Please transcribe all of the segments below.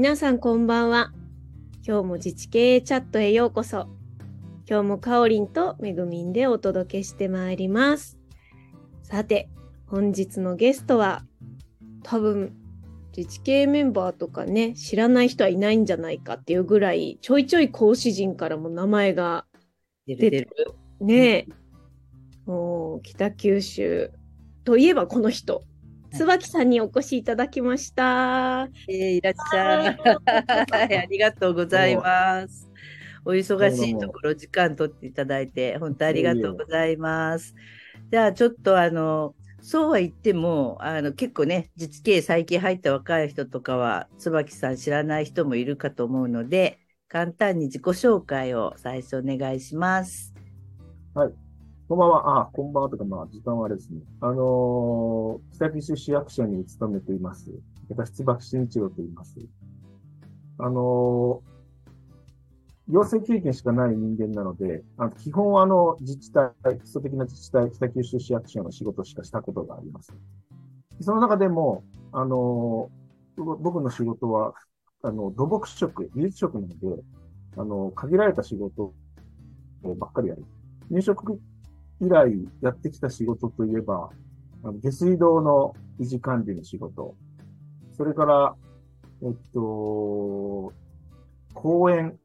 皆さんこんばんは。今日も自治経営チャットへようこそ。今日もかおりんとめぐみんでお届けしてまいります。さて、本日のゲストは、多分、自治経営メンバーとかね、知らない人はいないんじゃないかっていうぐらい、ちょいちょい講師陣からも名前が出る出る。ねえ、もう北九州といえばこの人、椿さんにお越しいただきました。えーいらっしゃい。ありがとうございます。お忙しいところ時間取っていただいて、本当ありがとうございます。じゃあちょっとあの、そうは言っても、あの結構ね、自治系最近入った若い人とかは、椿さん知らない人もいるかと思うので、簡単に自己紹介を最初お願いします。こんばんは。あ、こんばんはとか、まあ、時間はですね。あのー北九州市役所に勤めています。私、椿慎一郎と言います。あのー行政経験しかない人間なので、あの基本はあの、自治体、基礎的な自治体、北九州市役所の仕事しかしたことがあります。その中でも、あのー僕の仕事は、あの、土木職、技術職なので、あの、限られた仕事ばっかりやる。入職以来やってきた仕事といえば、下水道の維持管理の仕事、それから、えっと、公園、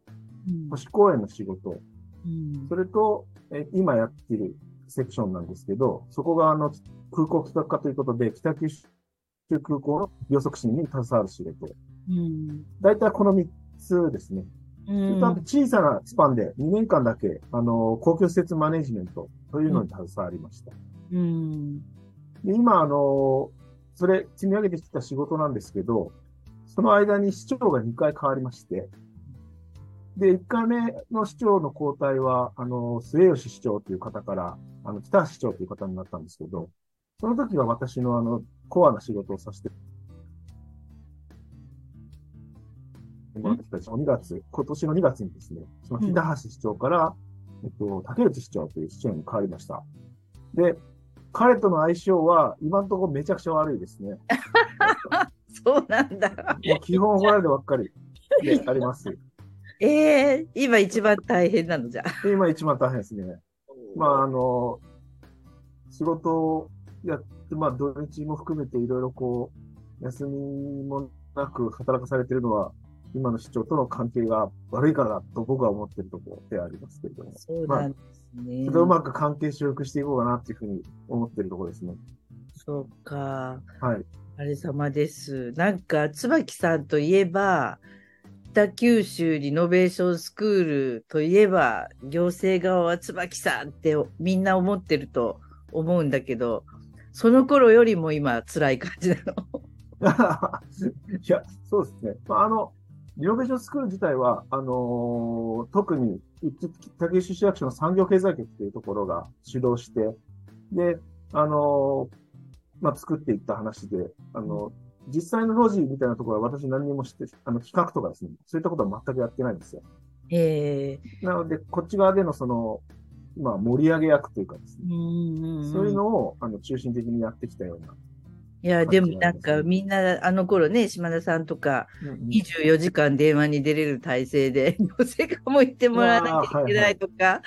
都市公園の仕事、うん。それと、え今やっているセクションなんですけど、そこがあの空港企画課ということで、北九州空港の予測士に携わる仕事。うん。大体この3つですね。うん。小さなスパンで2年間だけ、あの、公共施設マネジメントというのに携わりました。うん。で今、あの、それ積み上げてきた仕事なんですけど、その間に市長が2回変わりまして、で、1回目の市長の交代は、あの、末吉市長という方から、あの、北橋市長という方になったんですけど、その時は私のあの、コアな仕事をさせてもらってきた2月、今年の2月にですね、その北橋市長から、えっと、竹内市長という市長に変わりました。で、彼との相性は今のところめちゃくちゃ悪いですね。そうなんだ。もう基本怒られるばっかりで あります。ええ今一番大変なのじゃ。で今一番大変ですね。まあ、あの、仕事をやって、まあ、土日も含めていろいろこう、休みもなく働かされているのは、今の市長との関係が悪いからだと僕は思っているところでありますけれども、そうなんですね。それをうまく関係修復していこうかなっていうふうに思っているところですね。そうか。はい。あれ様です。なんか、椿さんといえば、北九州リノベーションスクールといえば、行政側は椿さんってみんな思ってると思うんだけど、その頃よりも今辛い感じなの。いや、そうですね。まあ、あの、リノベーションスクール自体は、あのー特に、北九州市役所の産業経済局というところが主導して、で、あのーまあ、作っていった話で、あの、実際の路地みたいなところは私何にもして、あの、企画とかですね、そういったことは全くやってないんですよ。ええなので、こっち側でのその、まあ、盛り上げ役というかですね、うんそういうのを、あの、中心的にやってきたような。いや、でもなんかみんなあの頃ね、島田さんとかうん24時間電話に出れる体制で、行政課も行ってもらわなきゃいけないとか、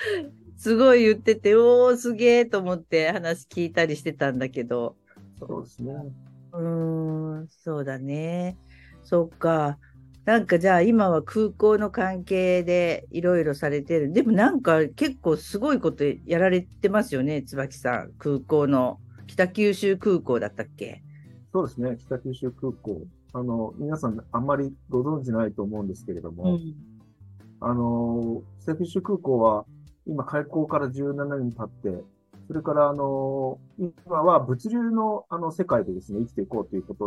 すごい言ってて、おー、すげえと思って話聞いたりしてたんだけど、そうですね。うーん、そうだね。そっか。なんかじゃあ今は空港の関係でいろいろされてる。でもなんか結構すごいことやられてますよね、椿さん。空港の。北九州空港だったっけ？そうですね、北九州空港。あの、皆さんあんまりご存知ないと思うんですけれども、ん。あの、北九州空港は今開港から17年経って、それからあの、今は物流のあの世界でですね、生きていこうということ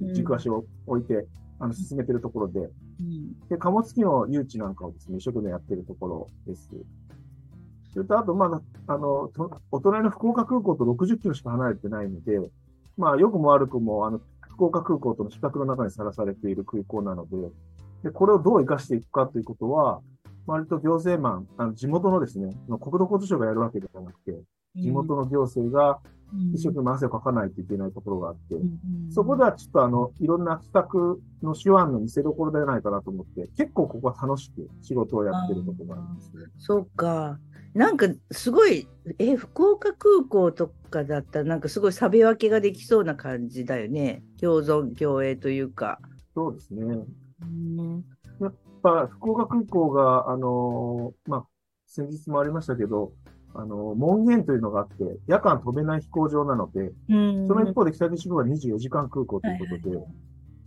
うん軸足を置いて、あの、進めているところで、うんで、貨物機の誘致なんかをですね、一生懸命やっているところです。それと、あと、まあ、あの、とお隣の福岡空港と60キロしか離れてないので、まあ、良くも悪くも、あの、福岡空港との比較の中にさらされている空港なので、で、これをどう活かしていくかということは、割と行政マン、あの地元のですね、国土交通省がやるわけではなくて、地元の行政がうん一生懸命汗をかかないといけないところがあって、うんそこではちょっとあの、いろんな企画の手腕の見せ所ではないかなと思って、結構ここは楽しく仕事をやってるところなんですね。そうか。なんかすごい、え、福岡空港とかだったら、なんかすごいサビ分けができそうな感じだよね。共存共栄というか。そうですね。うんやっぱ福岡空港が、あのーまあ、先日もありましたけど、あのー門限というのがあって、夜間飛べない飛行場なので、うんその一方で北九州空港は24時間空港ということで、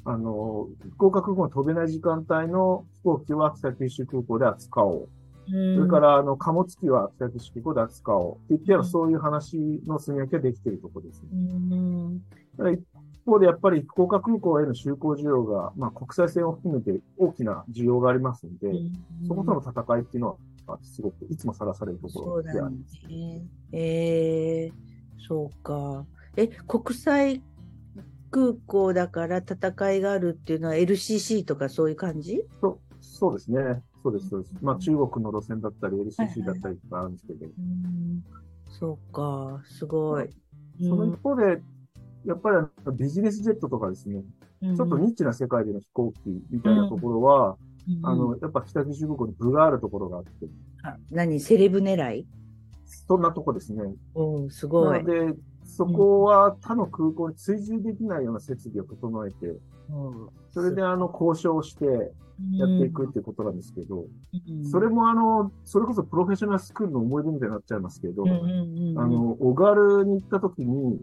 あのー福岡空港の飛べない時間帯の飛行機は北九州空港で扱おう。うんそれから、あの、貨物機は北九州空港で扱おう。って言ってやるうんそういう話の積み分けができているところですね。うんただ一方でやっぱり福岡空港への就航需要が、まあ国際線を含めて大きな需要がありますので、そことの戦いっていうのは、すごくいつもさらされるところであります。ね。えー、そうか。え、国際空港だから戦いがあるっていうのは LCC とかそういう感じ？そうそうですね。そうです、そうです。まあ中国の路線だったり、はい LCC だったりとかあるんですけど、うん。そうか、すごい。その一方で、やっぱりビジネスジェットとかですね、うん。ちょっとニッチな世界での飛行機みたいなところは、うん。あの、やっぱ北九州空港に部があるところがあって、あ何？セレブ狙い？そんなとこですね。うん、すご。ないので、そこは他の空港に追従できないような設備を整えて、うんそれであの交渉してやっていくっていうことなんですけど、うんそれもあの、それこそプロフェッショナルスクールの思い出みたいになっちゃいますけど、うんうんうんあの、小軽に行った時に、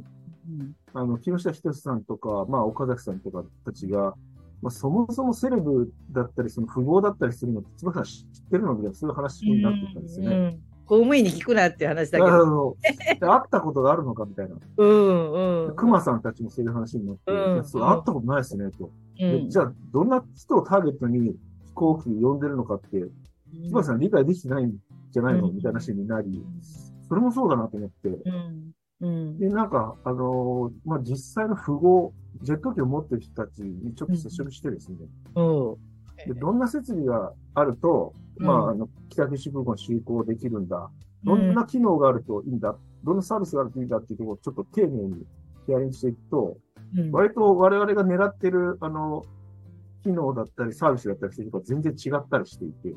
うんあの、木下仁さんとか、まあ、岡崎さんとかたちが、まあ、そもそもセレブだったり、その富豪だったりするのって、つばさん知ってるのみたいな、そういう話になってきたんですよね。うんうん公務員に聞くなっていう話だけあど。会ったことがあるのかみたいな。うんうん。熊さんたちもそういう話になって、うんいやそう会ったことないですね、と。うん。でじゃあ、どんな人をターゲットに飛行機呼んでるのかって、つばさん理解できてないんじゃないの？うん。みたいな話になり、それもそうだなと思って。うん。うん。で、なんか、あのーまあ、実際の富豪、ジェット機を持ってる人たちにちょっと接触してですね、うんでどんな設備があると、まうん。あ、あの、北九州空港に就航できるんだ、どんな機能があるといいんだ、どんなサービスがあるといいんだっていうところをちょっと丁寧にヒアリングしていくと、うん。割と我々が狙ってる、あの、機能だったりサービスだったりするとか全然違ったりしていて、で、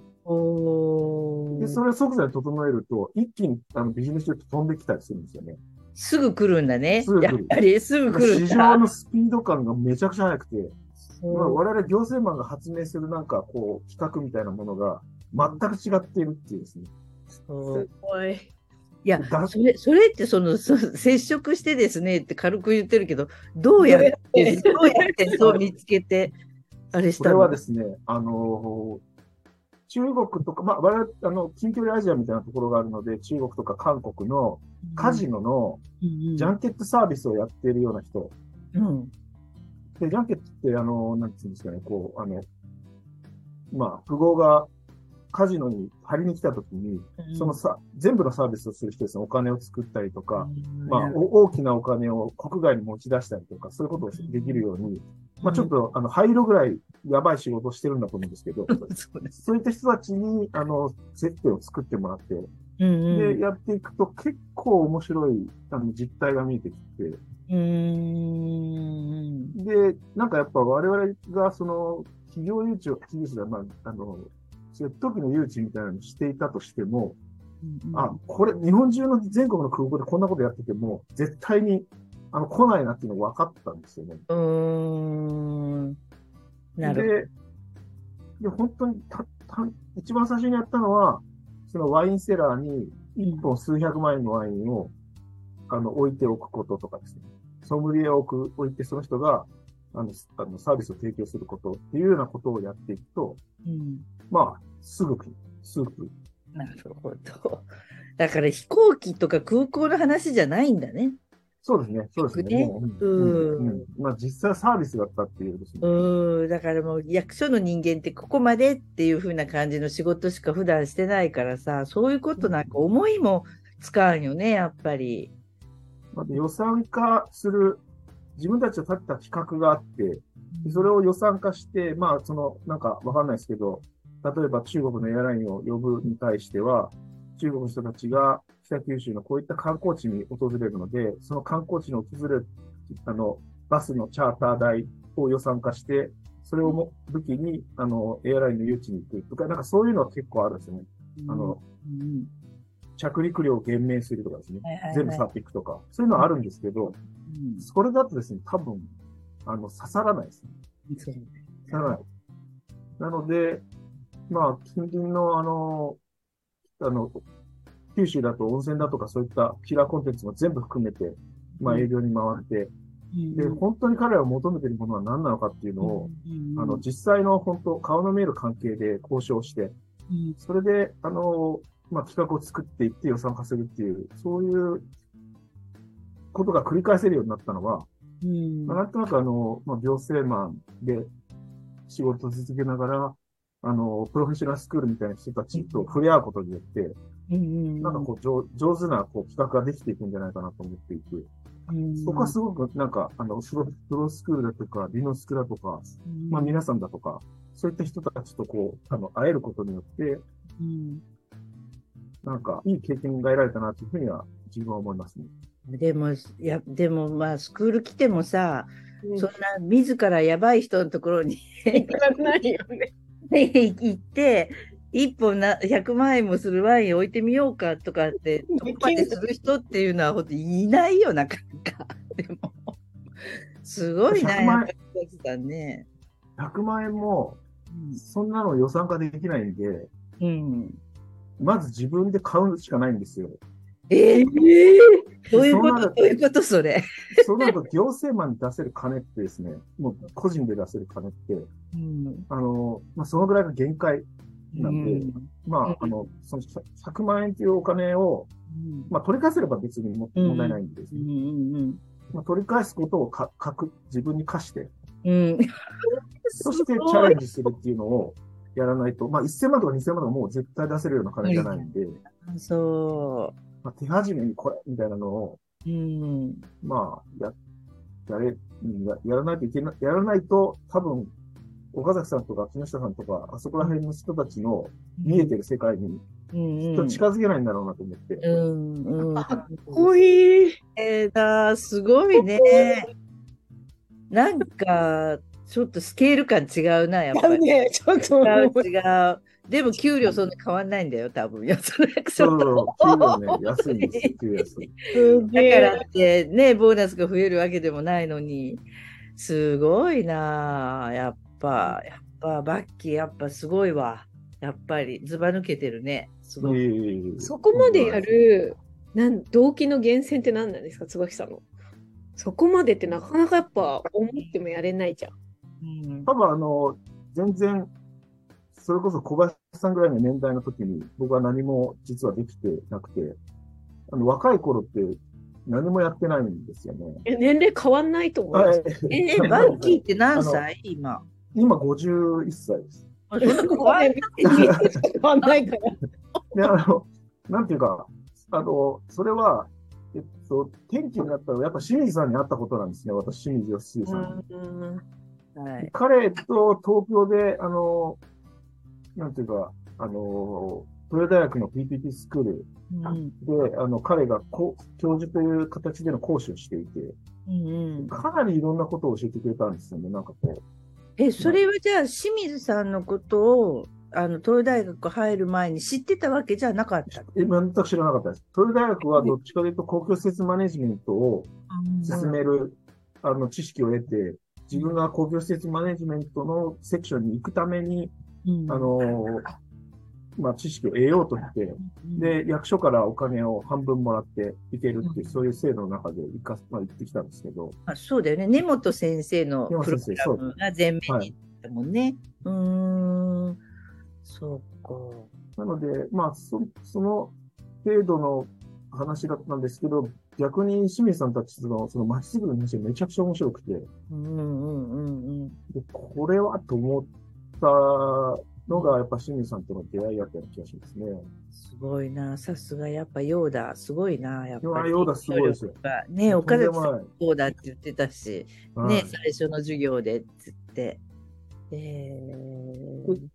それを即座に整えると、一気にあのビジネスジェット飛んできたりするんですよね。すぐ来るんだね。すぐ。来る。やっぱりすぐ来るん市だ。場のスピード感がめちゃくちゃ速くて、まあ、我々行政マンが発明するなんかこう企画みたいなものが全く違っているっていうですね。すごい。いや、だそれ、それってその、そ 接触してですねって軽く言ってるけど、どうやって、どうやってそう見つけて、あれしこれたのはですね、あのー中国とか、まあ、我々、あの、近距離アジアみたいなところがあるので、中国とか韓国のカジノのうんジャンケットサービスをやっているような人。うんで、ジャンケットって、あの、なんていうんですかね、こう、あの、まあ、富豪がカジノに張りに来た時に、そのさ、全部のサービスをする人ですね、お金を作ったりとか、まあ、お大きなお金を国外に持ち出したりとか、そういうことをできるように、まあ、ちょっと、あの、灰色ぐらいやばい仕事をしてるんだと思うんですけど、そういった人たちに、あの、設定を作ってもらって、で、やっていくと結構面白い、あの、実態が見えてきて、うーん。で、なんかやっぱ我々がその、企業誘致を、企業誘致だ、まあ、あの、そういう時の誘致みたいなのをしていたとしても、あ、これ、日本中の全国の空港でこんなことやってても、絶対に、あの、来ないなっていうのが分かったんですよね。うーん。なるで、で、本当にた、た、一番最初にやったのは、そのワインセラーに一本数百万円のワインを、あの、置いておくこととかですね。ソムリエを置く、置いてその人が、あの、あのサービスを提供することっていうようなことをやっていくと、うんまあ、すぐ来る、すぐ来る。なるほど。だから飛行機とか空港の話じゃないんだね。そうですね、そうですね。ねもううんうんうんまあ、実際はサービスだったっていうですね。うん。だからもう役所の人間ってここまでっていう風な感じの仕事しか普段してないからさ、そういうことなんか思いもつかんよね、やっぱり。まあ、予算化する、自分たちが立てた企画があって、でそれを予算化して、まあ、その、なんかわかんないですけど、例えば中国のエアラインを呼ぶに対しては、中国の人たちが北九州のこういった観光地に訪れるので、その観光地に訪れる、あの、バスのチャーター代を予算化して、それをも武器に、あの、エアラインの誘致に行くとか、なんかそういうのは結構あるんですよね。あの、うん着陸料を減免するとかですね。はいはいはい。全部去っていくとか、そういうのはあるんですけど、うん。それだとですね、多分、あの、刺さらないですね。刺さらない。なので、まあ、近隣の、あの、あの、九州だと温泉だとかそういったキラーコンテンツも全部含めて、まあ営業に回って、で、本当に彼らが求めているものは何なのかっていうのを、あの、実際の本当、顔の見える関係で交渉して、それで、あの、まあ、企画を作っていって予算稼ぐっていう、そういうことが繰り返せるようになったのは、うん。まあ、なんとなくあの、まあ、行政マンで仕事を続けながら、あの、プロフェッショナルスクールみたいな人たちと触れ合うことによって、うんなんかこう上、上手なこう企画ができていくんじゃないかなと思っていて、そこはすごくなんか、あの、プロプロスクールだとか、リノスクだとか、まあ皆さんだとか、そういった人たちとこう、あの、会えることによって、うんなんか、いい経験が得られたなというふうには自分は思いますね。でも、いや、でもまあ、スクール来てもさ、うんそんな自らやばい人のところに行かないよね。行って、一本な100万円もするワイン置いてみようかとかって、そこまでする人っていうのは本当いないよ、なかなか。でも、すごいな、100万やっぱり小木さんね。100万円も、そんなの予算化できないんで、うん。まず自分で買うしかないんですよ。えー、どういうこと？どういうことそれ？そうなると行政マンに出せる金ってですね、もう個人で出せる金って、うん。あの、まあ、そのぐらいが限界なんで、うんまあ、あの、その100万円というお金を、まあ、取り返せれば別に問題ないんですうね。んまあ、取り返すことをか、かく、自分に課して、うんうん。そしてチャレンジするっていうのをやらないと、まあ、1000万とか2000万とかもう絶対出せるような金じゃないんで、そまあ、手始めにこれ、みたいなのを、う。うん。まあ、や、やれ、うんややらないといけない、やらないと、多分、岡崎さんとか木下さんとか、あそこら辺の人たちの見えてる世界に、うんきっと近づけないんだろうなと思って。うんうん。かっこいい。えーだ、すごいね。なんか、ちょっとスケール感違うな、やっぱり。ね、ちょっと違う違う。でも給料そんな変わんないんだよ、多分。いや、それそうそそうう、給料ね、安いんですよ、給料安い。だからえ。ってね、ボーナスが増えるわけでもないのに、すごいなあやっぱ、やっぱ、バッキー、やっぱすごいわ。やっぱり、ずば抜けてるね。すごい。そこまでやる、なん動機の源泉って何なんですか、椿さんの。そこまでってなかなかやっぱ思ってもやれないじゃん。うん多分あの、全然、それこそ小林さんぐらいの年代の時に、僕は何も実はできてなくて、あの、若い頃って何もやってないんですよね。え年齢変わんないと思います。え ー、バッキーって何歳？今。今51歳です。怖い。変わんないから。で、あの、なんていうか、あの、それは、えっと、転機になったのは、やっぱ清水さんに会ったことなんですね、私、清水義重さんに。うんはい。彼と東京で、あの、なんていうか、あの、豊田大学の PPT スクールうんで、あの、彼がこう教授という形での講師をしていて、うんうんかなりいろんなことを教えてくれたんですよね、なんかこえ、それはじゃあ、清水さんのことを、あの、東大学入る前に知ってたわけじゃなかった？え、全く知らなかったです。豊田大学はどっちかというと公共施設マネジメントを進める、あの、知識を得て、自分が公共施設マネジメントのセクションに行くために、うんあ、の、まあ、知識を得ようとして、で、役所からお金を半分もらっていけるっていう、うんそういう制度の中で行か、まあ、行ってきたんですけど、あそうだよね。根本先生のプログラムが前面に行ったもんね。うーん。そうか。なので、まあ、そその程度の話だったんですけど、逆に清水さんたちのその街づくりの話がめちゃくちゃ面白くて、うんうんうんうん。でこれはと思ったのが、やっぱ清水さんとの出会いだったような気がしますね。すごいな。さすが、やっぱヨーダ、すごいな。やっぱり。ヨーダすごいですよ。ね、岡崎さんとんでもないそうだって言ってたし、はいね、最初の授業でっつって。えー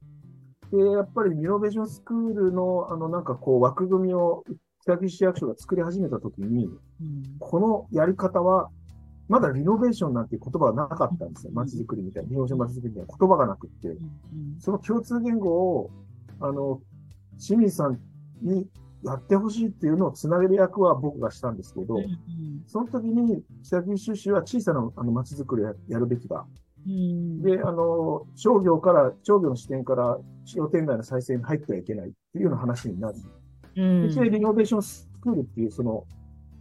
で、やっぱりミノベーションスクールの、あの、なんかこう、枠組みを北九州市役所が作り始めたときに、うんこのやり方は、まだリノベーションなんていう言葉はなかったんですよ。街づくりみたいな。リノベーション街づくりみたいな言葉がなくって。その共通言語を、あの、清水さんにやってほしいっていうのをつなげる役は僕がしたんですけど、その時に北九州市は小さなあの街づくりをややるべきだ。うんで、あの、商業から、商業の視点から商店街の再生に入ってはいけないっていうような話になり、うんでそれでリノベーションスクールっていうその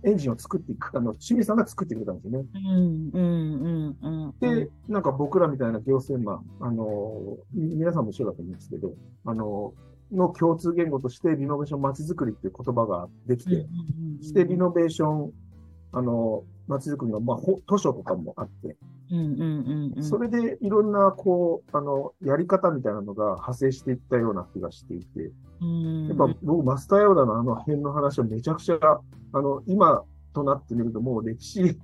エンジンを作っていく、あの、清水さんが作ってくれたんですよね。うんうんうんうんで、なんか僕らみたいな行政マン、あの、み皆さんも一緒だと思うんですけど、あの、の共通言語としてリノベーション街づくりっていう言葉ができて、してリノベーション、あの、街づくりの、まあ、ほ図書とかもあって、うんうんうんうんそれでいろんな、こう、あの、やり方みたいなのが派生していったような気がしていて、うんやっぱ僕、マスターヨーダのあの辺の話はめちゃくちゃ、あの、今となってみるともう歴史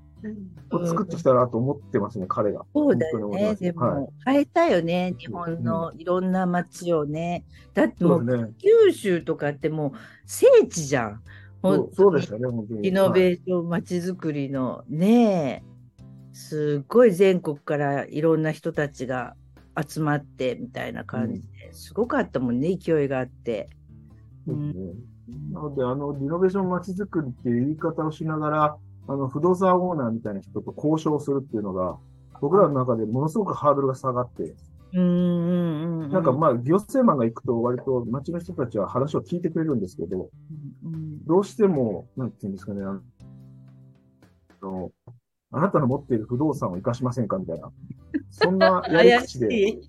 を作ってきたなと思ってますね、彼が。そうだよね。でも、はい変えたよね。日本のいろんな街をね。だってもう。九州とかってもう聖地じゃん。そうそうでしたね、本当に。リノベーション街づくりのねすっごい全国からいろんな人たちが集まってみたいな感じで、すごかったもんね、勢いがあって。そうですね。なので、あの、リノベーション街づくりっていう言い方をしながら、あの、不動産オーナーみたいな人と交渉するっていうのが、僕らの中でものすごくハードルが下がって、うんうんうん。なんかまあ、行政マンが行くと割と街の人たちは話を聞いてくれるんですけど、うんどうしても、なんていうんですかね、あの、あなたの持っている不動産を生かしませんか？みたいな。そんなやり怪口で。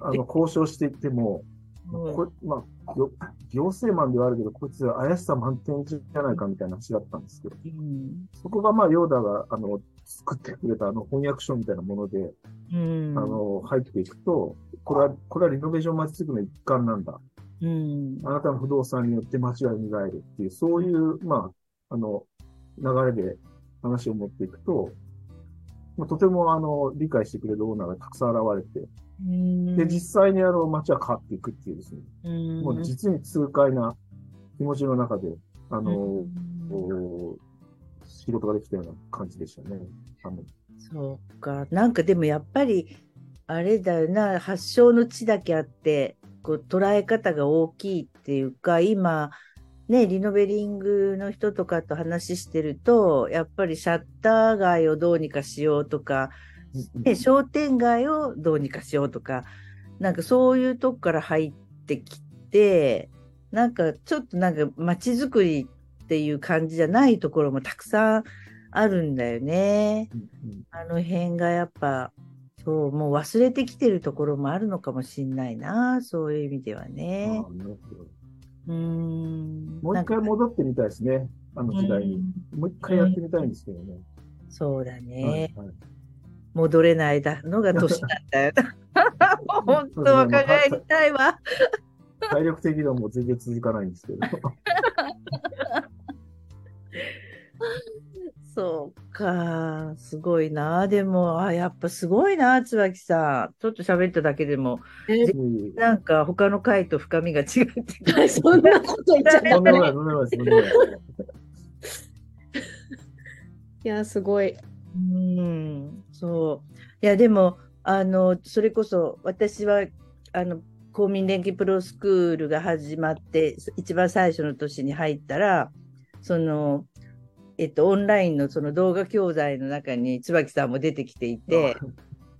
あの、交渉していっても、うんこれ、まあ、よ行政マンではあるけど、こいつ怪しさ満点じゃないかみたいな話だったんですけど、うんそこがまあ、ヨーダが、あの、作ってくれたあの翻訳書みたいなもので、うんあの、入っていくと、これは、これはリノベーション街づくりの一環なんだ。うんあなたの不動産によって街は蘇るっていう、そういう、まあ、あの、流れで話を持っていくと、まあ、とてもあの、理解してくれるオーナーがたくさん現れて、うん。で、実際にあの、街は変わっていくっていうですね、うん。もう実に痛快な気持ちの中で、あの、仕事ができたような感じでしたね。あの。そうか。なんかでもやっぱり、あれだよな、発祥の地だけあって、こう捉え方が大きいっていうか、今、ね、リノベリングの人とかと話してると、やっぱりシャッター街をどうにかしようとか、ね、商店街をどうにかしようとか、なんかそういうとこから入ってきて、なんかちょっとなんか街づくりっていう感じじゃないところもたくさんあるんだよね。うんうんあの辺がやっぱ、そう、もう忘れてきてるところもあるのかもしんないな、そういう意味ではあね。うーん。もう一回戻ってみたいですね。あの時代に。もう一回やってみたいんですけどね。そうだはいね。はい戻れないだのが年なんだよな。本当若返りたいわ。体力的にはもう全然続かないんですけど。そうか、すごいな。でも、あ、やっぱすごいな、椿さん。ちょっと喋っただけでも、うんなんか他の回と深みが違って。そんなこと言っちゃったいや、すごい。うん、そう。いや、でも、あの、それこそ、私は、あの、公民連携プロスクールが始まって、一番最初の年に入ったら、その、えっと、オンラインのその動画教材の中に椿さんも出てきていて、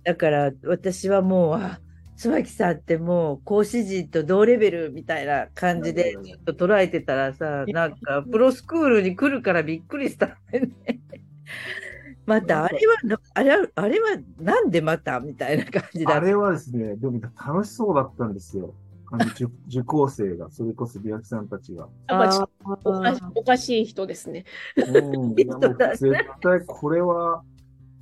だから私はもう、あ椿さんってもう講師陣と同レベルみたいな感じでちょっと捉えてたらさ、なんかプロスクールに来るからびっくりしたんだよね。また、あれはな、あれは、あれはなんでまたみたいな感じだ。あれはですね、でも楽しそうだったんですよ。あの受 受講生が、それこそビアキさんたちが。やっぱちあおかしおかしい人ですね。うん、いやもう絶対これは、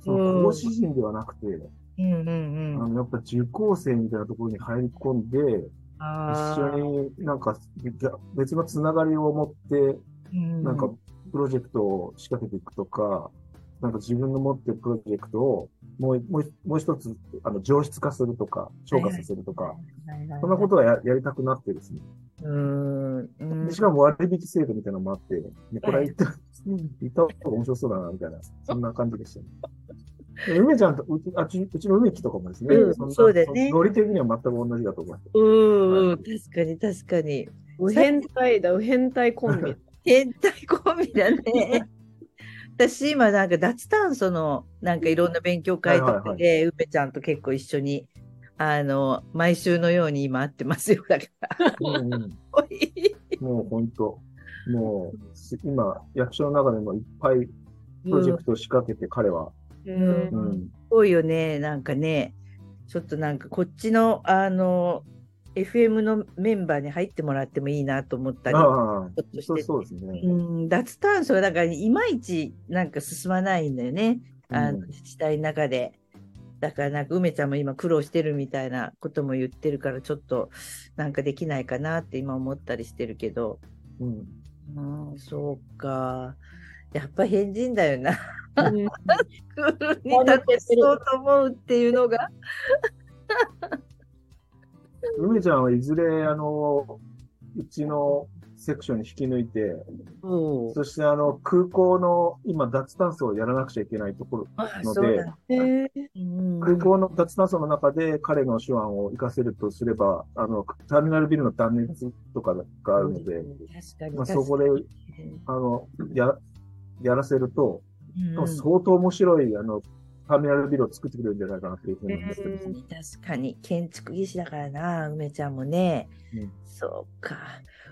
その講師陣ではなくて、うんうんうん。あのやっぱ受講生みたいなところに入り込んで、あ一緒になんか別のつながりを持って、になんかプロジェクトを仕掛けていくとか、なんか自分の持ってるプロジェクトをもうもうもう一つあの上質化するとか、消化させるとか、そんなことはややりたくなってですね。うん、うんでしかも割引制度みたいなのもあって、ね、これ行った、行った方が面白そうだな、みたいな、そんな感じでしたね。で梅ちゃんと、うちあうちうちの梅木とかもですね、うんそうだよねノリ的には全く同じだと思います。うんうん、確かに確かに。右変態だ、右変態コンビ。変態コンビだね。私今なんか脱炭素のなんかいろんな勉強会とかはいはいはいで梅ちゃんと結構一緒にあの毎週のように今会ってますよだから。うんうんもう本当、もう、す今、役所の中でもいっぱいプロジェクトを仕掛けて、彼は。ううんうん。すごいよねなんかねちょっとなんかこっちのあの FM のメンバーに入ってもらってもいいなと思ったり。ちょっとしてそうそうですね。うん、脱炭素がだからいまいちなんか進まないんだよね、あのうん自治体の中で。だからなんか梅ちゃんも今苦労してるみたいなことも言ってるからちょっとなんかできないかなって今思ったりしてるけど、うん。うん、そうか。やっぱ変人だよな。んクールに立てそうと思うっていうのが。梅ちゃんはいずれ、あの、うちのセクションに引き抜いて、うん。そしてあの、空港の今脱炭素をやらなくちゃいけないところ、あので空港の脱炭素の中で彼の手腕を活かせるとすれば、あの、ターミナルビルの断熱とかがあるので、確かにまあ、そこで、あの、や、やらせると、うん。相当面白い、あの、ターミナルビルを作ってくれるんじゃないかなっていうふうに思ってます。確かに。建築技師だからな梅ちゃんもね、うん。そうか。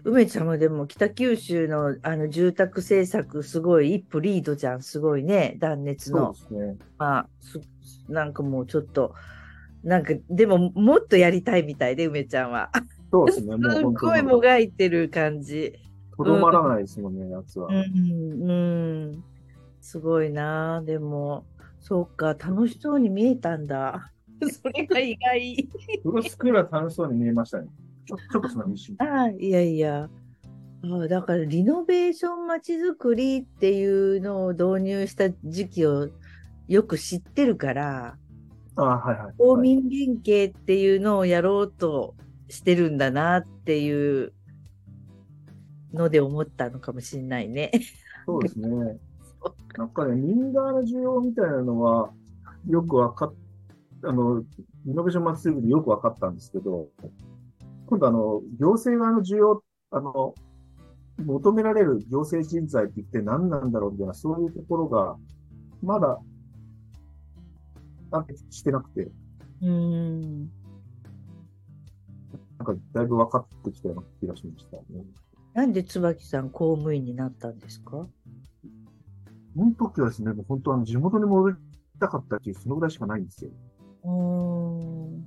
梅ちゃんもでも北九州のあの住宅政策すごい一歩リードじゃんすごいね。断熱そうのですね。まあすなんかもうちょっとなんかでももっとやりたいみたいで梅ちゃんは。そうですね。もうす本ごい当もがいてる感じ。とどまらないですもんね、やつは。うんうん。すごいな。でもそうか楽しそうに見えたんだ それが意外フロスクールは楽しそうに見えましたね。ちょちょっとその一瞬。ああ、いやいや。ああだからリノベーションまちづくりっていうのを導入した時期をよく知ってるから、あはいはい。公民連携っていうのをやろうとしてるんだなっていうので思ったのかもしれないね。そうですね。なんかね、民側の需要みたいなのは、よくわかっ、あの、イノベーション祭りでよくわかったんですけど、今度あの、行政側の需要、あの、求められる行政人材って一体何なんだろうみたいな、そういうところが、まだ、なんてしてなくて、うん。なんかだいぶ分かってきたような気がしましたね。なんで椿さん公務員になったんですか？その時はですね、もう本当あの地元に戻りたかったっていう、そのぐらいしかないん。ですよ。うん。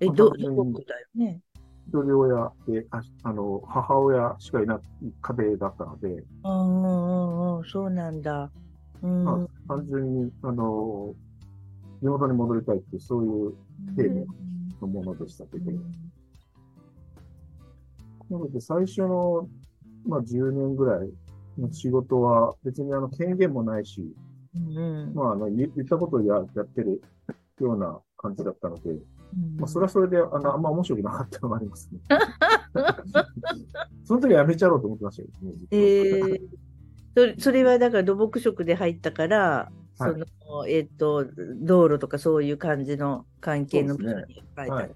え、ど、単純にどこだよね。一人親で、ああの、母親しかいない家庭だったので、うん。うん。うん、そうなん。だ。うん。まあ、単純に、あの、地元に戻りたいっていう、そういうテーマのものでしたけど、なので最初の、まあ、10年ぐらいの仕事は、別にあの、権限もないし、うん。うんまあ、あの、言言ったことをややってるような感じだったので、うん。まあ、それはそれで、あの、あんま面白くなかったのもありますね。その時はやめちゃろうと思ってましたけどね。えーそれそれはだから土木職で入ったから、はい。そのえっ、と道路とかそういう感じの関係の部署そうですに書い。てあ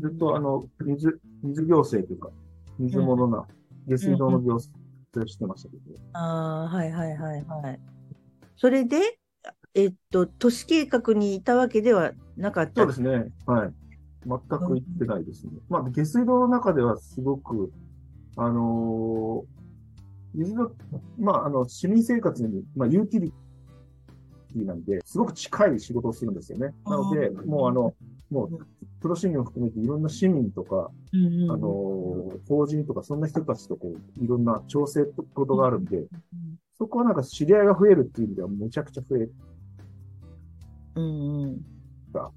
ずっとあの、水、水行政というか、水物な、下水道の行政をしてましたけど、ああはいはいはいはい。それでえっ、と都市計画にいたわけではなかった？そうですね。はい。全く行ってないですね。まあ、下水道の中ではすごく、あのー水の、まあ、あの、市民生活に、まあ、ユーティリティなんで、すごく近い仕事をするんですよね。なので、うんもうあの、もう、プロ市民を含めていろんな市民とか、うんうんうんあのー法人とか、そんな人たちとこう、いろんな調整ことがあるんで、そこはなんか知り合いが増えるっていう意味ではめちゃくちゃ増えうんうんか。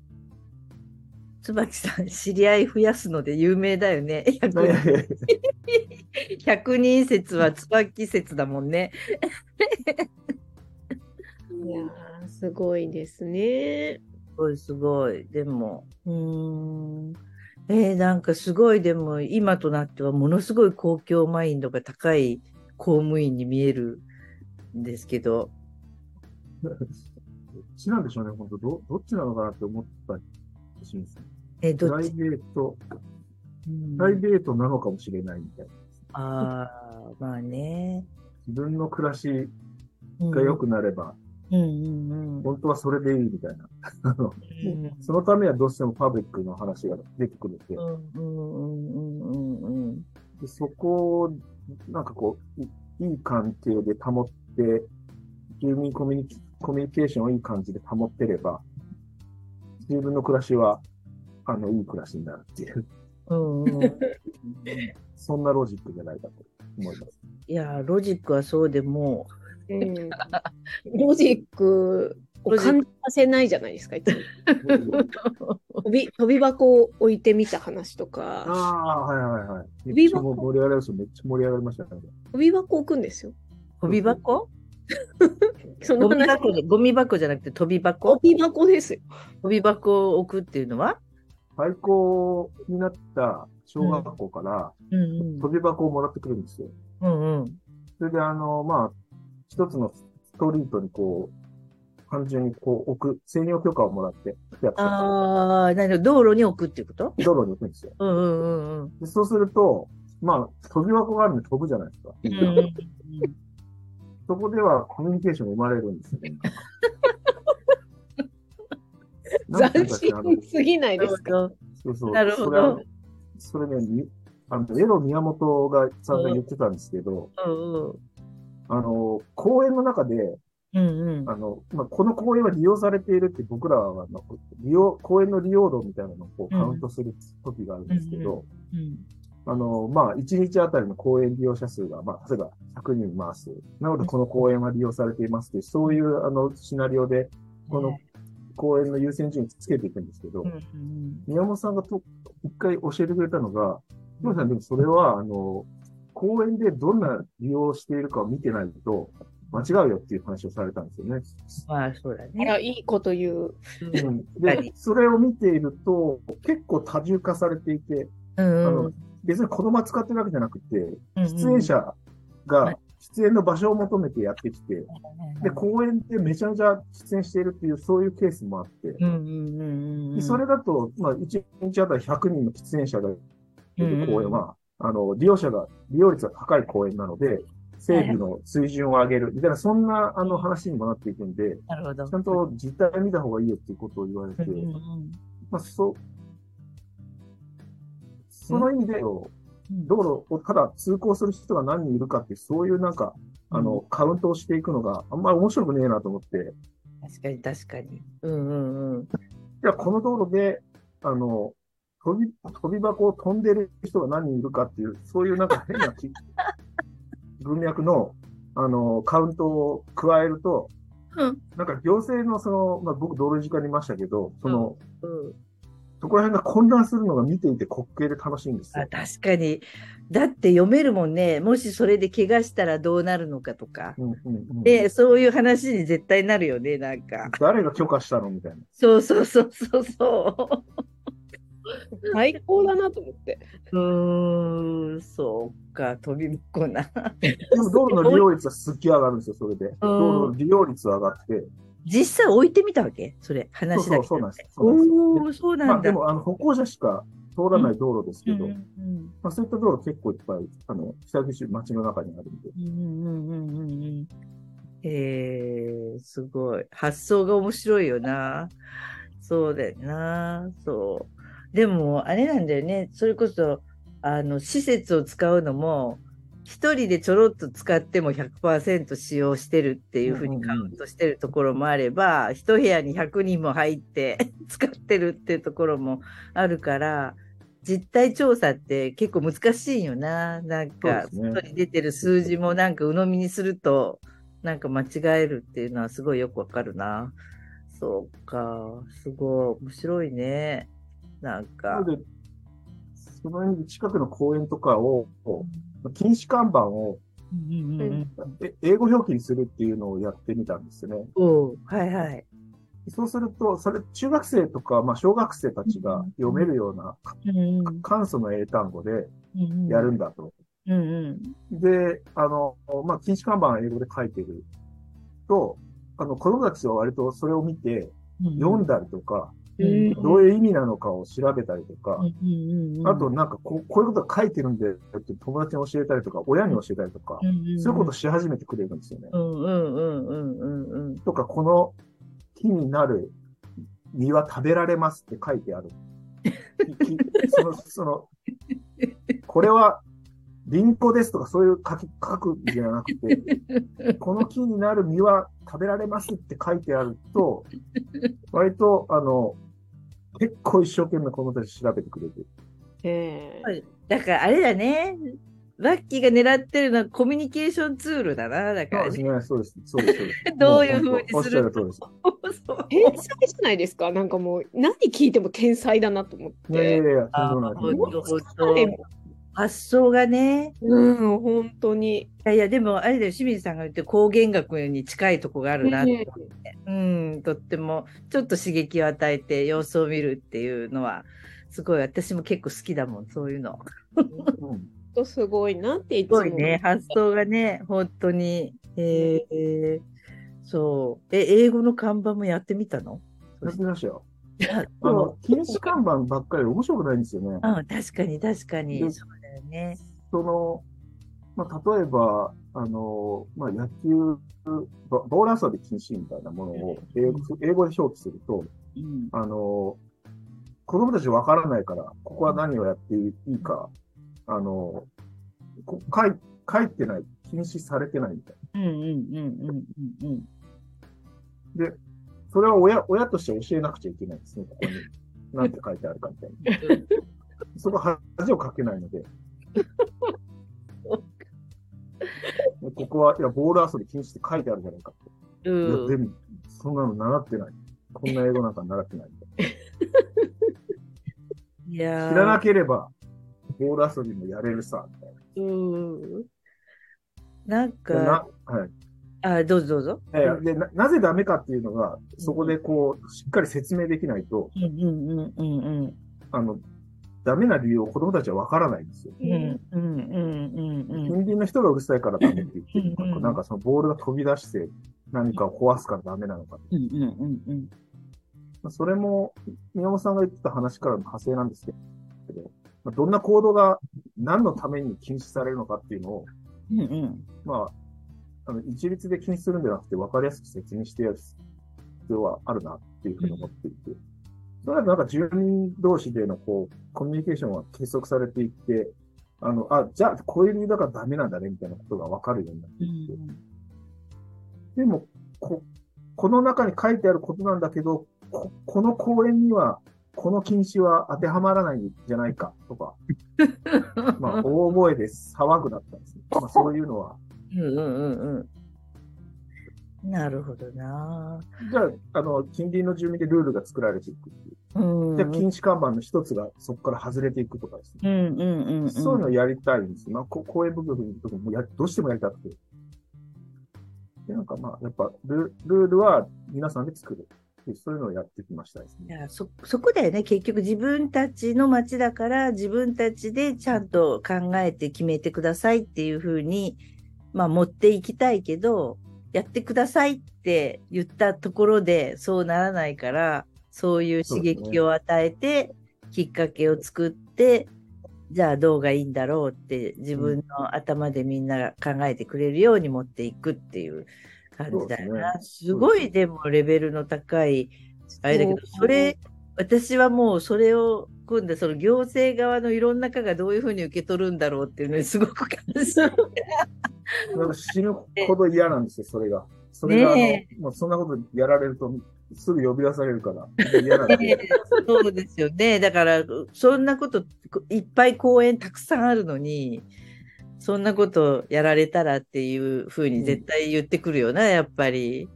椿さん、知り合い増やすので有名だよね。100, 100人説は椿説だもんね。いやー、すごいですね。すごいすごい。でも、うーん。えー、なんかすごい、でも今となってはものすごい公共マインドが高い公務員に見えるんですけど。どっちなんでしょうね、本当ど、どっちなのかなって思ったりしますね。えー、プライどっち、ベート、うんプライベートなのかもしれないみたいな。ああ、まあね。自分の暮らしうんが良くなれば、うんうんうん。本当はそれでいいみたいな。そのためにはどうしてもパブリックの話が出てくるんで、うんうんうんうんうん。でそこを、なんかこう、いいい関係で保って、住民コミュニコミュニケーションをいい感じで保ってれば、自分の暮らしは、あの、いい暮らしになるっていう、うんうん。う んそんなロジックじゃないかと思います。いや、ロジックはそうでも、うんロジックを感じさせないじゃないですか、いつも 飛び飛び箱を置いてみた話とあか、あ、はいはいはい。めビバっちゃもう盛り上がりました。めっちゃ盛り上がりましたね。飛び箱置くんですよ。飛び箱？その話、ゴミ箱で、ゴミ箱じゃなくて飛び箱？飛び箱ですよ。飛び箱を置くっていうのは？廃校になった小学校からうんうん飛び箱をもらってくるんですよ。うんうん。それであの、まあ、一つのストリートにこう、単純にこう置く、専用許可をもらって、やってああ、なるほど。道路に置くっていうこと？道路に置くんですよ。うんうんうんうん。でそうすると、まあ、飛び箱があるんで飛ぶじゃないですか。そこではコミュニケーションが生まれるんですよね。斬新すぎないですか？そうそう。なるほどそれはそれね、みあの、エロ宮本がさんが言ってたんですけど、うんうんあの、公園の中で、うんうん。あの、まあ、この公園は利用されているって僕らは、利用、公園の利用度みたいなのをこうカウントする時があるんですけど、うんあの、まあ、1日あたりの公園利用者数が、まあ、例えば100人います。なので、この公園は利用されていますってそういう、あの、シナリオで、この公園の優先順位つけていくんですけどうん、うん宮本さんがと一回教えてくれたのが、皆さんでもそれは、あの、公園でどんな利用しているかを見てないと、間違うよっていう話をされたんですよね。まあ、そうだあね。ら、いいこと言う。うん、で、それを見ていると、結構多重化されていて、うんあのうん別に子供は使ってるわけじゃなくて、うん出演者はがい。出演の場所を求めてやってきて、で、公園でめちゃめちゃ出演しているっていう、そういうケースもあって、うんうんうんうんでそれだと、まあ、1日あたり100人の出演者がいる公園は、あの、利用者が、利用率が高い公園なので、整備の水準を上げる、みたいな、そんな、あの、話にもなっていくんで、なるほど。ちゃんと実態を見た方がいいよっていうことを言われて、うんうんまあ、そ、その意味で、うん道路をただ通行する人が何人いるかってそういうなんか、あの、カウントをしていくのがあんまり面白くねえなと思って、確かに確かに。うんうんうん。いや、この道路で、あの、飛び、飛び箱を飛んでる人が何人いるかっていう、そういうなんか変なき 文脈の、あの、カウントを加えると、うんなんか行政のその、まあ、僕道路時間にいましたけど、その、うんそこら辺が混乱するのが見ていて滑稽で楽しいんですあよ。確かに。だって読めるもんね。もしそれで怪我したらどうなるのかとか。うんうんうん、で、そういう話に絶対なるよね、なんか。誰が許可したのみたいな。そうそうそうそうそ最高だなと思って。う。ん、そうか、飛び箱な。でも道路の利用率はすっげえ上がるんですよ、それで。道路の利用率は上がって。実際置いてみたわけ？それ、話だけそう、そうなんです。そうなんですおー、そうまなんだ。あでも、あの、歩行者しか通らない道路ですけど、うんうんまあそういった道路結構いっぱい、あの、北九州町の中にあるんで。うんうんうんうんうんえー、すごい。発想が面白いよな。そうだよな。そう。でも、あれなんだよね。それこそ、あの、施設を使うのも、一人でちょろっと使っても100%使用してるっていうふうにカウントしてるところもあれば、一部屋に100人も入って 使ってるっていうところもあるから、実態調査って結構難しいよな。なんか、外に出てる数字もなんか鵜呑みにすると、なんか間違えるっていうのはすごいよくわかるな。そうか、すごい面白いね。なんなかその意味で近くの公園とかを、禁止看板をうんうんうん英語表記にするっていうのをやってみたんですよね。はいはい。そうすると、それ、中学生とか、まあ、小学生たちが読めるようなうん簡素の英単語でうんやるんだと。うんうん。で、あの、まあ、禁止看板は英語で書いてると、あの、子供たちは割とそれを見て、読んだりとか、うんどういう意味なのかを調べたりとか、あと、なんかこう、こういうことが書いてるんでって友達に教えたりとか、親に教えたりとか、そういうことし始めてくれるんですよね。うんうんうんうんうん。うん。とか、この木になる実は食べられますって書いてある。ききその、その、これはリンゴですとかそういう書き、書くんじゃなくて、この木になる実は食べられますって書いてあると、割と、あの、結構一生懸命子供たち調べてくれてる。ええだからあれだね。バッキーが狙ってるのはコミュニケーションツールだな。だからね。そうですね、そうです。そうです。そうですどういうふうにするおっしゃる通りです。そう天才じゃないですか？なんかもう、何聞いても天才だなと思っいやいやいて。や、あとんでも発想がね。うん、本当に。いやいや、でもあれだよ、清水さんが言ってる工芸学に近いとこがあるなって。うん、とっても、ちょっと刺激を与えて様子を見るっていうのは、すごい、私も結構好きだもん、そういうの。うんとすごいなっていすつもごいね、発想がね、本当に。えー、そう。え、英語の看板もやってみたの？やってみましたよ。ああの、禁止看板ばっかりで面白くないんですよね。うん、確かに確かに。でそうだよね。その、まあ、例えば、あの、まあ、野球、ボボール遊び禁止みたいなものを英語英語で表記すると、うん。あの、子供たちわからないから、ここは何をやっていいか、あの、こ書い書いてない、禁止されてないみたいうんうんうんうんうんうん。な。で、それは親、親として教えなくちゃいけないんですね、ここに。なんて書いてあるかみたいな。そこは恥をかけないので。ここは、いや、ボール遊び禁止って書いてあるじゃないかって。いや、うんでも、そんなの習ってない。こんな英語なんか習ってないい いやな。知らなければ、ボール遊びもやれるさ、みたいうん。なんか、なはい。あ、どうぞどうぞ。えーでな、なぜダメかっていうのが、そこでこう、しっかり説明できないと、うんうんうんうんうん。あの、ダメな理由を子供たちはわからないんですよ。うんうんうんうん近隣の人がうるさいからダメって言ってるのか、うんなんかそのボールが飛び出して何かを壊すからダメなのか。うんうんうんうん。まあそれも、宮本さんが言ってた話からの派生なんですけど、まあどんな行動が何のために禁止されるのかっていうのを、うんうん。まあ、あの、一律で禁止するんじゃなくて分かりやすく説明してやる必要はあるなっていうふうに思っていて、それはなんか住民同士でのこう、コミュニケーションが結束されていって、あの、あ、じゃあこういう理由だからダメなんだねみたいなことが分かるようになってういって、んでも、こ、この中に書いてあることなんだけど、ここの公園には、この禁止は当てはまらないんじゃないかとか、まあ、大声で騒ぐだったんですね。まあ、そういうのは。うんうんうんうん。なるほどな。じゃあ、あの、近隣の住民でルールが作られていくっていう。うんじゃあ、禁止看板の一つがそこから外れていくとかですね。うんうんうんうん。そういうのをやりたいんですよ。まあ、こ公園部分とかもや、どうしてもやりたくて。で、なんかまあ、やっぱル、ルールは皆さんで作る。でそういうのをやってきましたですね。いやそそこだよね結局自分たちの街だから自分たちでちゃんと考えて決めてくださいっていうふうに、まあ、持っていきたいけどやってくださいって言ったところでそうならないからそういう刺激を与えて、きっかけを作ってじゃあどうがいいんだろうって自分の頭でみんなが考えてくれるように持っていくっていう感じだよな。そうすごいでもレベルの高いあれだけど、それ、私はもうそれを、今度その行政側のいろんなかがどういうふうに受け取るんだろうっていうのにすごく感じる。死ぬほど嫌なんですよ、それが。それが、ね、もうそんなことやられると、すぐ呼び出されるから、嫌なんで。そうですよね。だから、そんなこと、いっぱい公園たくさんあるのに、そんなことやられたらっていうふうに絶対言ってくるよな、やっぱり。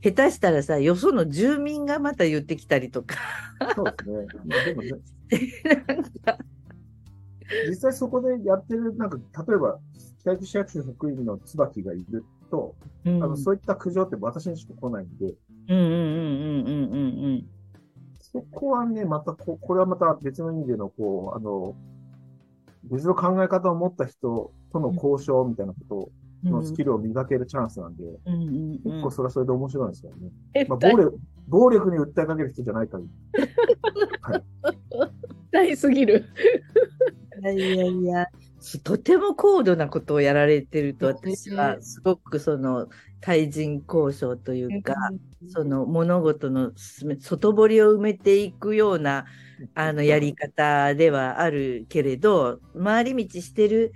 下手したらさ、よその住民がまた言ってきたりとか。そうですね。まあでもね、実際そこでやってる、なんか、例えば、北九市役所職員の椿がいると、うんあのそういった苦情って私にしか来ないんで、うんうんうんうんうんそこはね、またこ、これはまた別の意味での、こう、あの、別の考え方を持った人との交渉みたいなことうん。のスキルを磨けるチャンスなんで、うんうんうん結構それはそれで面白いんですよね。絶まあ、暴力、暴力に訴えかける人じゃない限り。対すぎる。いやいやいや、すとても高度なことをやられてると、私はすごくその対人交渉というか、その物事の外堀を埋めていくようなあのやり方ではあるけれど、回り道してる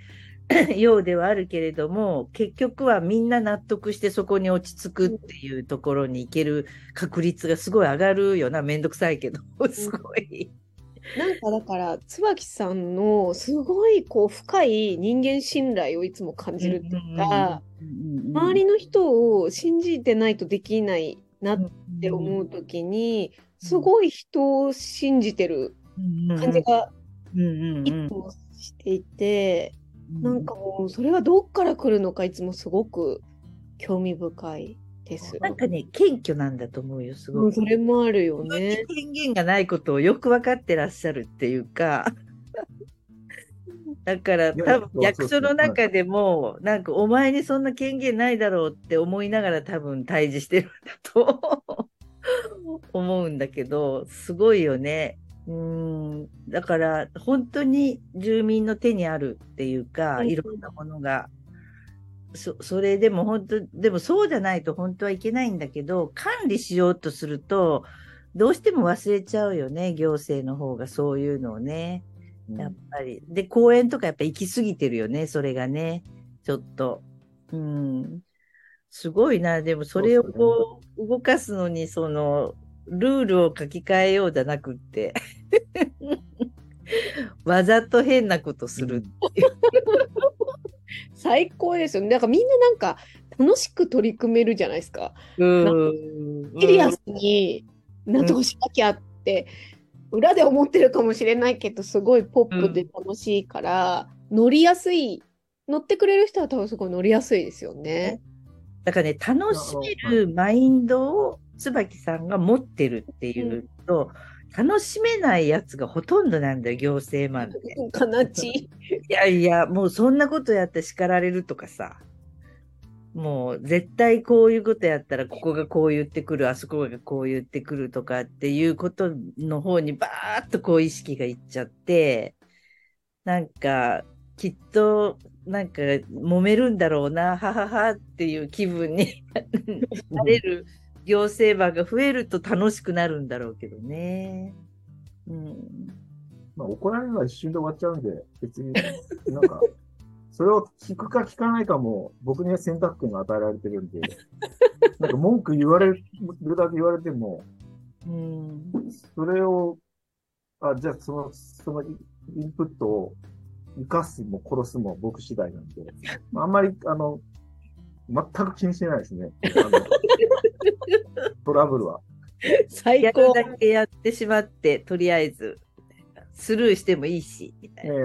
ようではあるけれども、結局はみんな納得してそこに落ち着くっていうところに行ける確率がすごい上がるよな、めんどくさいけど、すごい。なんかだから椿さんのすごいこう深い人間信頼をいつも感じるっていうか、周りの人を信じてないとできないなって思うときに、すごい人を信じてる感じがいつもしていて、なんかもうそれがどっから来るのかいつもすごく興味深いです。なんかね、謙虚なんだと思うよ、すごく。もうそれもあるよね。権限がないことをよく分かってらっしゃるっていうか、だからや多分役所の中でも、なんかお前にそんな権限ないだろうって思いながら多分対峙してるんだと 思うんだけど、すごいよね。うん、だから本当に住民の手にあるっていうか、うんいろんなものが。そそれでも本当、でもそうじゃないと本当はいけないんだけど、管理しようとすると、どうしても忘れちゃうよね、行政の方がそういうのをね。やっぱり。で、公園とかやっぱ行き過ぎてるよね、それがね。ちょっと。うん。すごいな、でもそれをこう、動かすのに、その、ルールを書き換えようじゃなくって、わざと変なことする。最高ですよね。だからみんななんか楽しく取り組めるじゃないですか。うん。シリアスになんとかしなきゃって、裏で思ってるかもしれないけど、すごいポップで楽しいから、乗りやすい。乗ってくれる人は多分すごい乗りやすいですよね。だからね、楽しめるマインドを椿さんが持ってるっていうと、楽しめないやつがほとんどなんだよ、行政マンって。かなち。いやいや、もうそんなことやって叱られるとかさ。もう絶対こういうことやったらここがこう言ってくる、あそこがこう言ってくるとかっていうことの方にバーッとこう意識がいっちゃって、なんかきっとなんか揉めるんだろうな、はははっていう気分になれる行政場が増えると楽しくなるんだろうけどね。うん。まあ、怒られるのは一瞬で終わっちゃうんで、別に、なんか、それを聞くか聞かないかも、僕には選択権が与えられてるんで、なんか文句言われるだけ言われても、うん。それを、あ、じゃあその、そのイインプットを生かすも殺すも僕次第なんで、あんまり、あの、全く気にしてないですね。トラブルは。最やる高。だけやってしまって、とりあえず、スルーしてもいいし、みたええいな。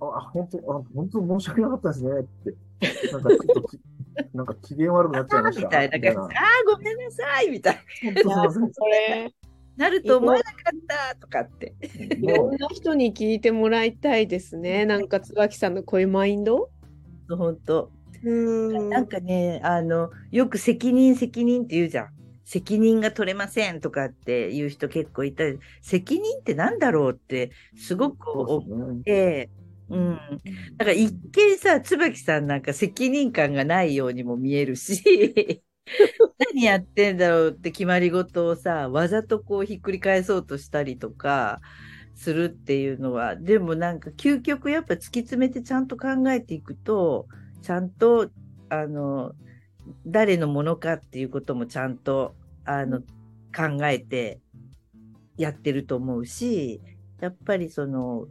あ、本当あ、本当申し訳なかったですねって。なんかちょっとき、なんか機嫌悪くなっちゃいました。みたいな感じで、ああー、ごめんなさい、みたいな。なると思わなかった、とかって。いろもんな人に聞いてもらいたいですね。なんか椿さんのこういうマインド。本当。うんなんかね、あの、よく責任、責任って言うじゃん。責任が取れませんとかっていう人結構いたり、責任ってなんだろうってすごくう、思。って、うん。だから一見さ、椿さんなんか責任感がないようにも見えるし、何やってんだろうって決まり事をさ、わざとこうひっくり返そうとしたりとかするっていうのは、でもなんか究極やっぱ突き詰めてちゃんと考えていくと、ちゃんと、あの、誰のものかっていうこともちゃんと、あの、考えてやってると思うし、やっぱりその、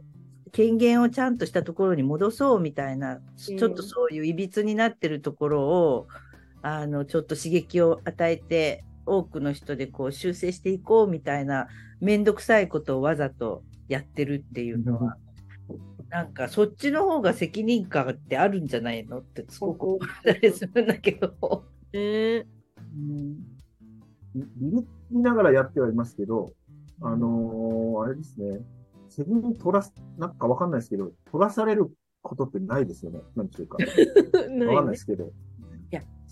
権限をちゃんとしたところに戻そうみたいな、ちょっとそういういびつになってるところを、あの、ちょっと刺激を与えて、多くの人でこう修正していこうみたいな、めんどくさいことをわざとやってるっていうのは、なんかそっちの方が責任感ってあるんじゃないのってすごく思ったりするんだけど。ねうんビビりながらやってはいますけど、あのーあれですね。責任取らす、なんかわかんないですけど、取らされることってないですよね。なんでしょうか。わかんないですけど。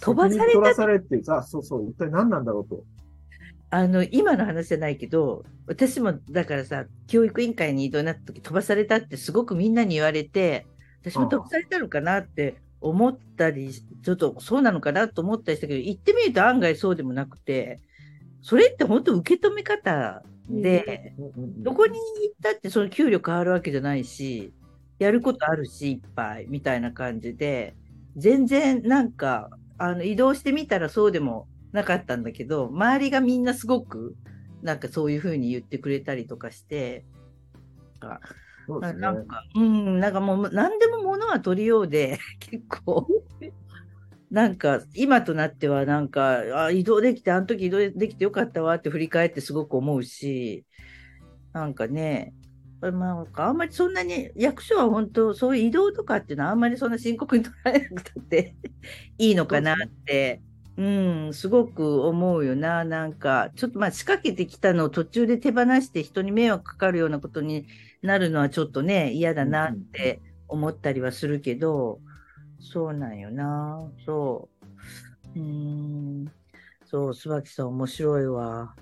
飛ばされた責任取らされて、あ、そうそう、一体何なんだろうと。あの、今の話じゃないけど、私もだからさ、教育委員会に異動になった時飛ばされたってすごくみんなに言われて、私も飛ばされたのかなって思ったり、ちょっとそうなのかなと思ったりしたけど、行ってみると案外そうでもなくて、それって本当受け止め方で、どこに行ったってその給料変わるわけじゃないし、やることあるし、いっぱい、みたいな感じで、全然なんか、あの、移動してみたらそうでもなかったんだけど、周りがみんなすごく、なんかそういうふうに言ってくれたりとかして、なんかそうですね。なんか、うん、なんかもう何でも物は取りようで、結構、なんか今となってはなんか、あ移動できて、あの時移動できてよかったわって振り返ってすごく思うし、なんかね、まあ、なんかあんまりそんなに、役所は本当、そういう移動とかっていうのはあんまりそんな深刻に捉えなくたっていいのかなって、うん、すごく思うよな。なんか、ちょっとまあ仕掛けてきたのを途中で手放して人に迷惑かかるようなことになるのはちょっとね、嫌だなって思ったりはするけど、そうなんよな。そう。うーん。そう、椿さん面白いわ。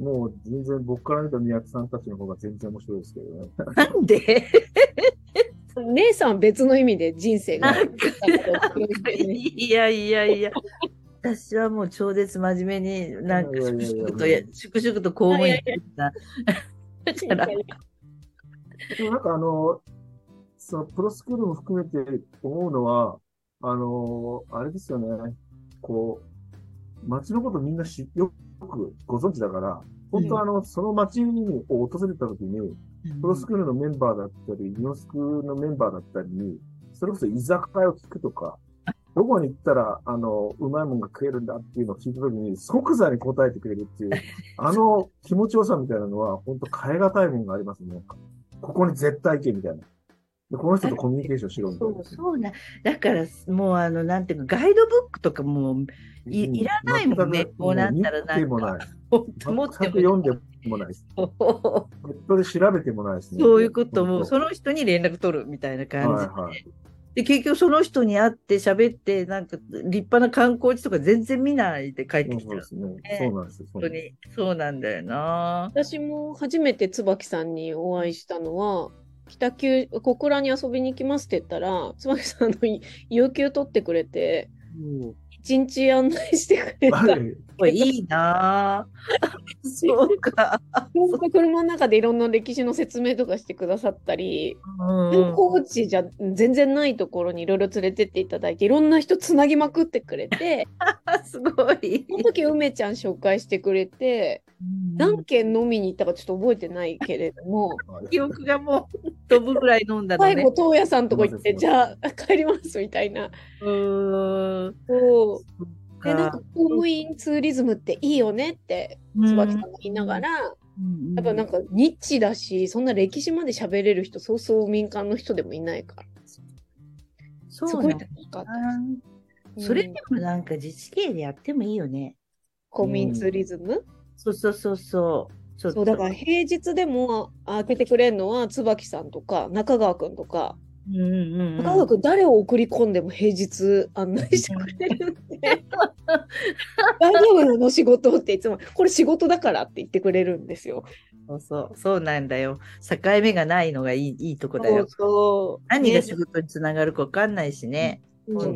もう全然僕から見た宮城さんたちの方が全然面白いですけどね。なんで？姉さんは別の意味で人生が。いやいやいや。私はもう超絶真面目に、なんか粛々とや、粛々と公務員してた。だから、でもなんかあの、そのプロスクールも含めて思うのは、あの、あれですよね。こう、街のことみんなしよくご存知だから、本当あの、その街を訪れた時に、プロスクールのメンバーだったり、ニオスクのメンバーだったりに、それこそ居酒屋を聞くとか、どこに行ったら、あの、うまいもんが食えるんだっていうのを聞いた時に、即座に答えてくれるっていう、あの気持ちよさみたいなのは、本当変え難いもんがありますね。ここに絶対行けみたいな。でこの人とコミュニケーションしろみたいなそう、。そうな。だから、もうあの、なんていうか、ガイドブックとかもう、いうんいらないもんねこうなったらなんか見てもない。持って全く読んで もないです。もネットで調べてもないですね。そういうことも、本その人に連絡取るみたいな当感じで。はいはい。で、結局その人に会って喋って、なんか立派な観光地とか全然見ないで帰ってきたね。ねそうなんですよ。そう本当に。そうなんだよな。私も初めて椿さんにお会いしたのは、北九、小倉に遊びに行きますって言ったら、椿さんのい有給取ってくれて、うん一日案内してくれた。はいこれいいなぁ。そうか。なんか車の中でいろんな歴史の説明とかしてくださったり、うん観光地じゃ全然ないところにいろいろ連れてっていただいて、いろんな人つなぎまくってくれて、すごい。その時梅ちゃん紹介してくれて、何軒飲みに行ったかちょっと覚えてないけれども、記憶がもう飛ぶぐらい飲んだのね最後、。東屋さんとこ行って、じゃあ帰りますみたいな。うーん。そうで、なんかか公務員ツーリズムっていいよねって、椿さんが言いながら、やっぱなんかニッチだし、そんな歴史まで喋れる人、そうそう民間の人でもいないから、そすごいう。なそれでもなんか自治系でやってもいいよね。公務員ツーリズム、そうそうそうそう。ちょっとそう、だから平日でも開けてくれるのは椿さんとか中川くんとか、うんうんうん中川くん誰を送り込んでも平日案内してくれるんで、大丈夫なの仕事っていつも、これ仕事だからって言ってくれるんですよ。そうそう、そうなんだよ。境目がないのがいいいいとこだよそう。そう。ね何が仕事につながるかわかんないしね。うんそう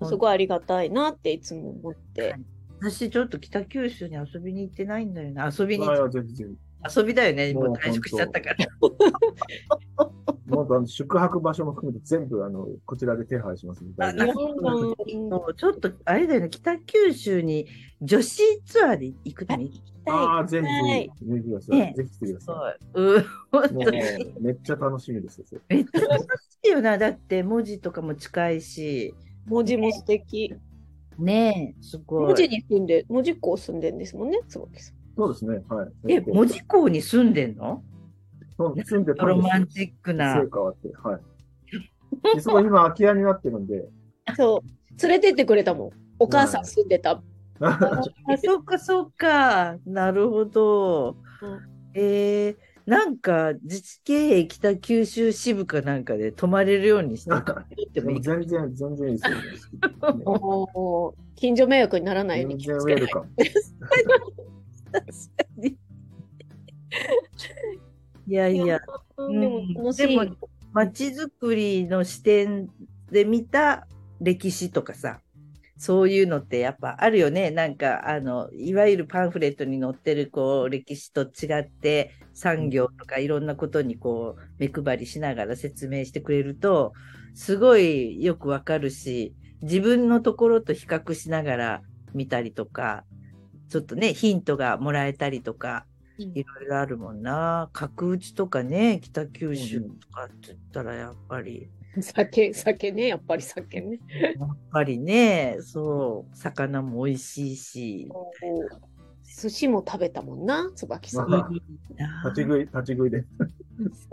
ですごいありがたいなっていつも思って。私ちょっと北九州に遊びに行ってないんだよね。遊びに、あいやぜひぜひ。遊びだよね。も もうう退職しちゃったから。もっとあの宿泊場所も含めて全部、あの、こちらで手配しますんで。あ大丈夫うんそうちょっと、あれだよね。北九州に女子ツアーで行くのに行きたい。ああ、ぜひはいぜひ、ぜひ来てください。ねぜひ来てくだそさう。うん。本い。も当に。う、めっちゃ楽しみですめっちゃ楽しいよな。だって文字とかも近いし。文字も素敵。ねえ、すごい。文字に住んで、文字港住んでんですもんね、椿さん。そうですね。はい。え、文字港に住んでんの？そう住んでたんロですマンチックな成。果はあって。はい。でそこ今空き家になってるんで、そう。連れてってくれたもん。お母さん住んでた。あ、そうか、そうか。なるほど。えー、なんか、自治経営北九州支部かなんかで泊まれるようにしてってもいいか 全然、全然いいですよ。おー近所迷惑にならないよう全に気をつけない然ウェルカム。確かに。いやいや、うんでも楽しい。でも街づくりの視点で見た歴史とかさ、そういうのってやっぱあるよね。なんか、あの、いわゆるパンフレットに載ってるこう歴史と違って産業とかいろんなことにこう目配りしながら説明してくれると、すごいよくわかるし、自分のところと比較しながら見たりとか、ちょっとね、ヒントがもらえたりとか、うんいろいろあるもんな。角打ちとかね、北九州とかって言ったらやっぱり、酒、酒ね、やっぱり酒ね。やっぱりね、そう、魚も美味しいし。寿司も食べたもんな、椿さん。立ち食い、立ち食いで。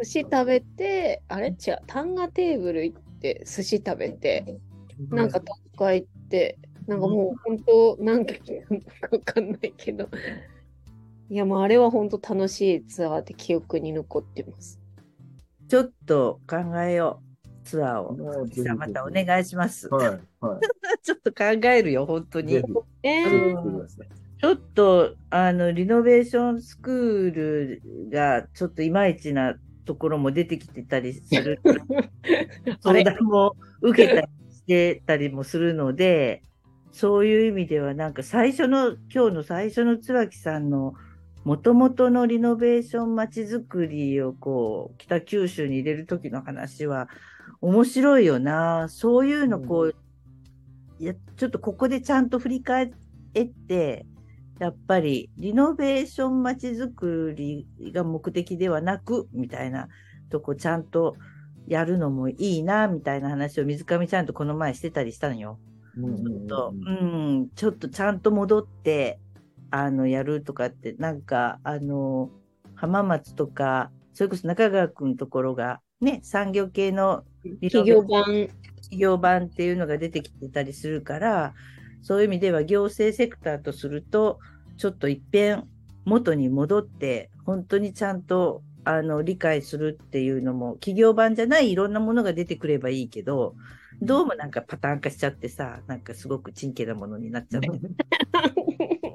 寿司食べて、あれ？違う、単価テーブル行って、寿司食べて、なんか東海行って、なんかもう本当、なんかわかんないけど。いや、もうあれは本当楽しいツアーで記憶に残ってます。ちょっと考えよう、ツアーを。もうぜひさあまたお願いします。はい、は ちょっと考えるよ、本当い。にえー。ちょっと、あの、リノベーションスクールが、ちょっといまいちなところも出てきてたりする。あ 相れ談も受けたりしてたりもするので、そういう意味では、なんか最初の、今日の最初の椿さんの、もともとのリノベーションまちづくりをこう、北九州に入れる時の話は、面白いよな。そういうのこう、いや、ちょっとここでちゃんと振り返って、やっぱりリノベーションまちづくりが目的ではなく、みたいなとこちゃんとやるのもいいな、みたいな話を水上ちゃんとこの前してたりしたのよ。うんちょっとちゃんと戻って、あの、やるとかって、なんか、あの、浜松とか、それこそ中川くんのところが、ね、産業系の企業版。企業版っていうのが出てきてたりするから、そういう意味では行政セクターとすると、ちょっと一遍元に戻って、本当にちゃんとあの理解するっていうのも、企業版じゃないいろんなものが出てくればいいけど、どうもなんかパターン化しちゃってさ、なんかすごくチンケなものになっちゃってる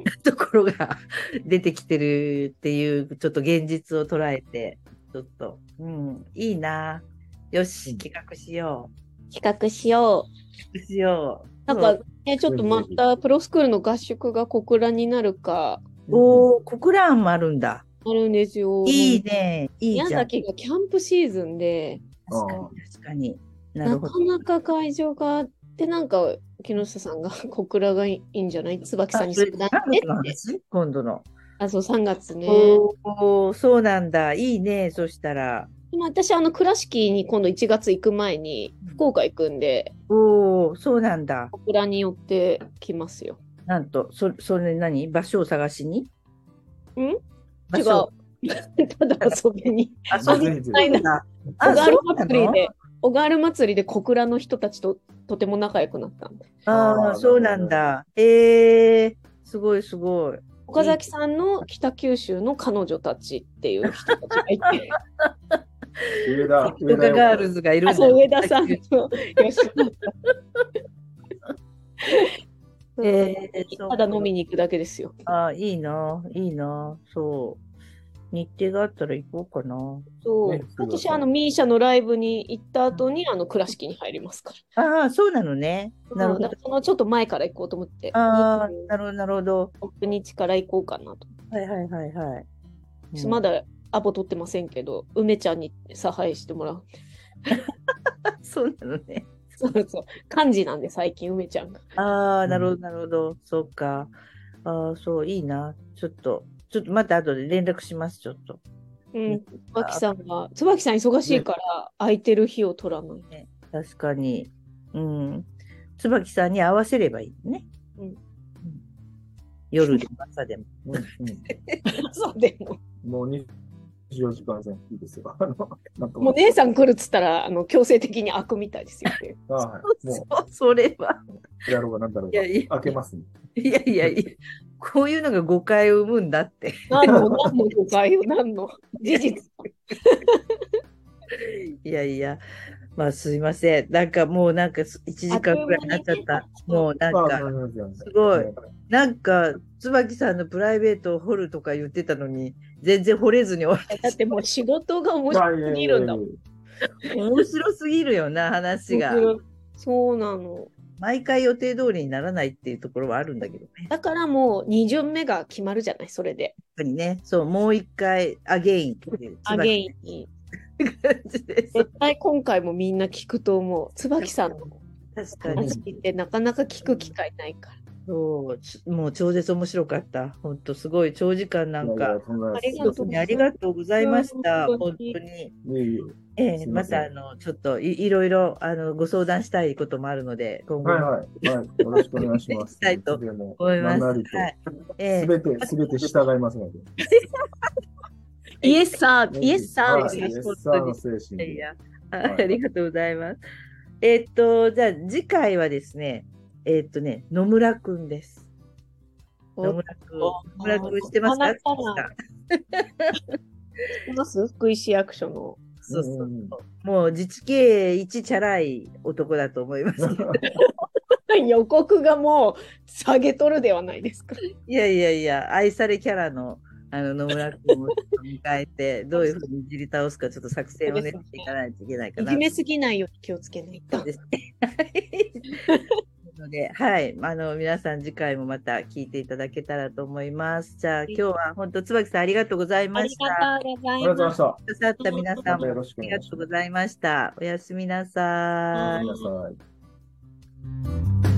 ところが 出てきてるっていう、ちょっと現実を捉えて、ちょっと、うん、いいな。よし、企画しよう。企画しよう。しよう。なんか、ね、ちょっとまたプロスクールの合宿が小倉になるか、おお、国蘭もあるんだ。あるんですよ。いいね。いいじゃん。宮崎がキャンプシーズンで、確かに、確かに。なか。なか会場があって、なんか、木下さんが 小倉がいいんじゃない？椿さんに相談して何月の話？今度の。あ、そう、3月ね。おお、そうなんだ。いいね。そしたら。でも私、あの、倉敷に今度1月行く前に、福岡行くんで、おお、そうなんだ。小倉に寄ってきますよ。なんと、そそれ何？場所を探しに？ん？場所違 ただ遊びに。あ、そそううぜひぜひないな。あ小軽そうなの祭りで、小軽祭りで小倉の人たちととても仲良くなったんで。ああそうなんだ。ええすごいすごい。岡崎さんの北九州の彼女たちっていう人たちがいて、上田、ヨガガールズがいるんだあ、そう、上田さんと吉野さん。えーただ飲みに行くだけですよ。ああ、いいな、いいな、そう。日程があったら行こうかな。そう。ね私、あの、ミーシャのライブに行った後に、あの、倉敷に入りますから。ああ、そうなのね。なるほどそのちょっと前から行こうと思って。ああ、なるほど、なるほど。26日から行こうかなと。はいはいはいはい。うんまだアポ取ってませんけど、梅ちゃんに差配してもらう。そうなのね。そうそう。漢字なんで、最近、梅ちゃんが。ああ、うんなるほど、なるほど。そうか。ああ、そう、いいな。ちょっと、ちょっとまた後で連絡します、ちょっと。うん。椿さんが、椿さん忙しいから、空いてる日を取らない。確かに。うん。椿さんに合わせればいいね。うん夜でも朝でも。うんうん そうでも。もう2 24時間全いいですよ。あのもう姉さん来るっつったら、あの、強制的に開くみたいですよね。はい。もそう、それは。う、やろうがなんだろうがいやいや、開けますね。いやいやいや、こういうのが誤解を生むんだって。何の、何の誤解を、何の？事実。いやいや、まあすいません。なんかもうなんか1時間くらいになっちゃった。もうなんまあ、か、すごいねなんか、椿さんのプライベートを掘るとか言ってたのに、全然掘れずに終わだってもう仕事が面白すぎるんだもん。面白すぎるよな、話が。そうなの。毎回予定通りにならないっていうところはあるんだけどね。やっだからもう2巡目が決まるじゃない、それで。ぱりね、そう、もう一回、アゲインっていう。アゲイン。絶対今回もみんな聞くと思う。椿さんの確かに。話ってなかなか聞く機会ないから。そう、ちもう超絶面白かった。本当すごい長時間なんか。ありがとうございました。うん本当に。いえいええすいまたあのちょっといいろいろあのご相談したいこともあるので今え。後もはいはい。はい。よろしくお願いします。したいと思います。はい。ええすべて、すべて従いますので。イエスサー、イエスサーはいですねイエスサーの精神で。いやありがとうございます。えっとじゃあ次回はですねえっとね野村くんです。野村くん。野村くん知ってますか？あなたが 知ってます？福井市役所の。そうそううんもう自治経営一チャラい男だと思います。予告がもう下げとるではないですか。いやいやいや、愛されキャラのあの野村君を迎えて、どういうふうにいじり倒すか、ちょっと作戦を練っていかないといけないかな。いじめすぎないように気をつけないとそう。ですね。なので、はい、あの皆さん次回もまた聞いていただけたらと思います。じゃあ今日は本当椿さんありがとうございあました。あり。がとうございました。くださった皆さんもまたよろしくありがとう。ございました。おやすみなさいごめんなさい。